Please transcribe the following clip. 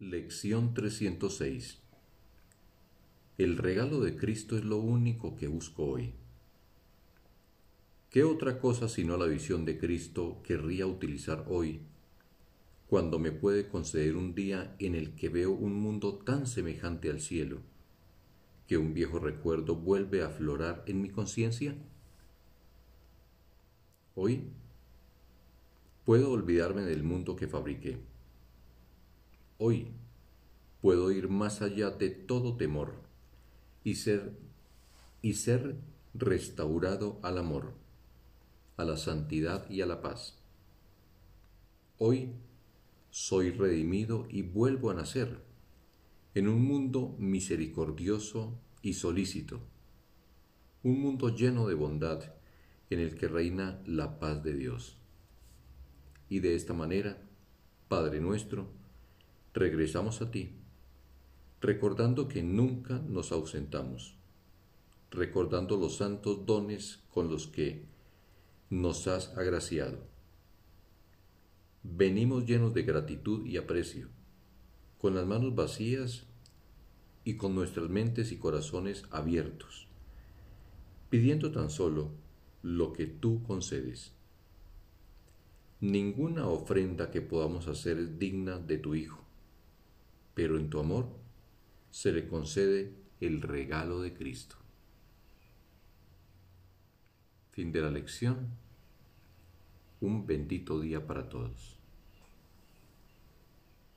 Lección 306 El regalo de Cristo es lo único que busco hoy. ¿Qué otra cosa sino la visión de Cristo querría utilizar hoy, cuando me puede conceder un día en el que veo un mundo tan semejante al cielo, que un viejo recuerdo vuelve a aflorar en mi conciencia? Hoy puedo olvidarme del mundo que fabriqué Hoy puedo ir más allá de todo temor y ser y ser restaurado al amor, a la santidad y a la paz. Hoy soy redimido y vuelvo a nacer en un mundo misericordioso y solícito, un mundo lleno de bondad en el que reina la paz de Dios. Y de esta manera, Padre nuestro, regresamos a ti, recordando que nunca nos ausentamos, recordando los santos dones con los que nos has agraciado. Venimos llenos de gratitud y aprecio, con las manos vacías y con nuestras mentes y corazones abiertos, pidiendo tan solo lo que tú concedes. Ninguna ofrenda que podamos hacer es digna de tu Hijo pero en tu amor se le concede el regalo de Cristo. Fin de la lección. Un bendito día para todos.